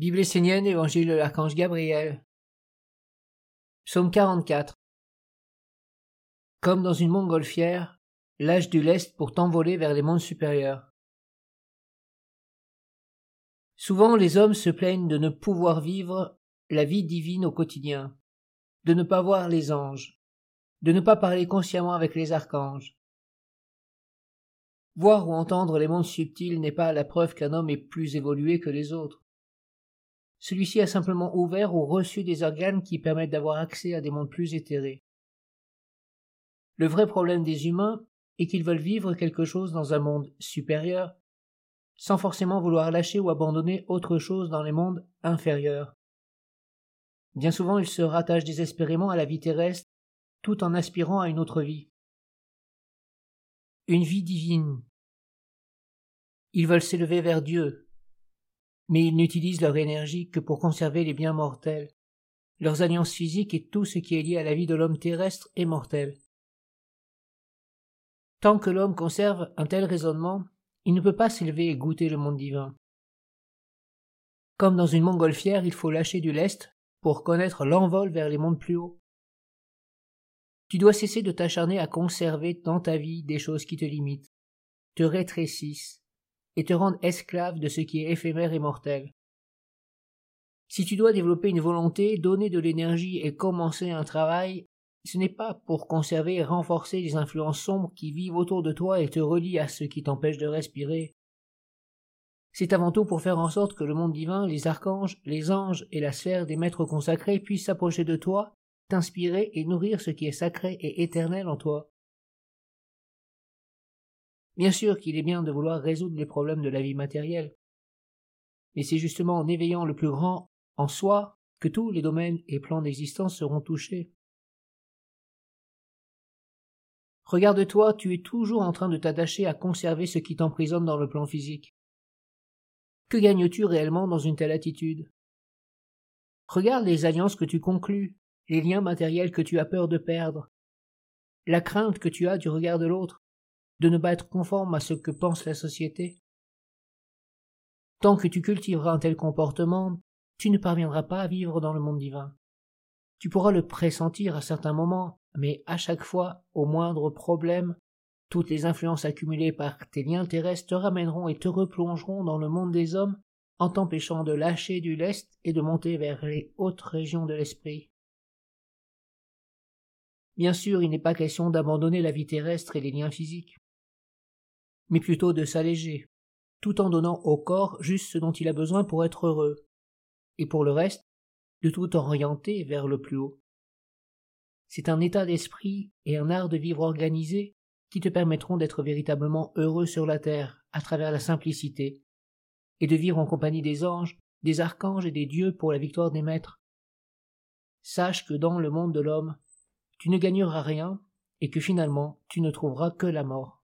Bible essénienne, Évangile de l'archange Gabriel. Psaume 44. Comme dans une montgolfière, lâche du lest pour t'envoler vers les mondes supérieurs. Souvent les hommes se plaignent de ne pouvoir vivre la vie divine au quotidien, de ne pas voir les anges, de ne pas parler consciemment avec les archanges. Voir ou entendre les mondes subtils n'est pas la preuve qu'un homme est plus évolué que les autres. Celui-ci a simplement ouvert ou reçu des organes qui permettent d'avoir accès à des mondes plus éthérés. Le vrai problème des humains est qu'ils veulent vivre quelque chose dans un monde supérieur, sans forcément vouloir lâcher ou abandonner autre chose dans les mondes inférieurs. Bien souvent ils se rattachent désespérément à la vie terrestre tout en aspirant à une autre vie. Une vie divine. Ils veulent s'élever vers Dieu, mais ils n'utilisent leur énergie que pour conserver les biens mortels, leurs alliances physiques et tout ce qui est lié à la vie de l'homme terrestre est mortel. Tant que l'homme conserve un tel raisonnement, il ne peut pas s'élever et goûter le monde divin. Comme dans une montgolfière, il faut lâcher du lest pour connaître l'envol vers les mondes plus hauts. Tu dois cesser de t'acharner à conserver dans ta vie des choses qui te limitent, te rétrécissent, et te rendre esclave de ce qui est éphémère et mortel. Si tu dois développer une volonté, donner de l'énergie et commencer un travail, ce n'est pas pour conserver et renforcer les influences sombres qui vivent autour de toi et te relient à ce qui t'empêche de respirer. C'est avant tout pour faire en sorte que le monde divin, les archanges, les anges et la sphère des maîtres consacrés puissent s'approcher de toi, t'inspirer et nourrir ce qui est sacré et éternel en toi. Bien sûr qu'il est bien de vouloir résoudre les problèmes de la vie matérielle. Mais c'est justement en éveillant le plus grand en soi que tous les domaines et plans d'existence seront touchés. Regarde-toi, tu es toujours en train de t'attacher à conserver ce qui t'emprisonne dans le plan physique. Que gagnes-tu réellement dans une telle attitude? Regarde les alliances que tu conclus, les liens matériels que tu as peur de perdre, la crainte que tu as du regard de l'autre, de ne pas être conforme à ce que pense la société. Tant que tu cultiveras un tel comportement, tu ne parviendras pas à vivre dans le monde divin. Tu pourras le pressentir à certains moments, mais à chaque fois, au moindre problème, toutes les influences accumulées par tes liens terrestres te ramèneront et te replongeront dans le monde des hommes en t'empêchant de lâcher du lest et de monter vers les hautes régions de l'esprit. Bien sûr, il n'est pas question d'abandonner la vie terrestre et les liens physiques mais plutôt de s'alléger, tout en donnant au corps juste ce dont il a besoin pour être heureux, et pour le reste, de tout orienter vers le plus haut. C'est un état d'esprit et un art de vivre organisé qui te permettront d'être véritablement heureux sur la terre à travers la simplicité, et de vivre en compagnie des anges, des archanges et des dieux pour la victoire des maîtres. Sache que dans le monde de l'homme, tu ne gagneras rien et que finalement tu ne trouveras que la mort.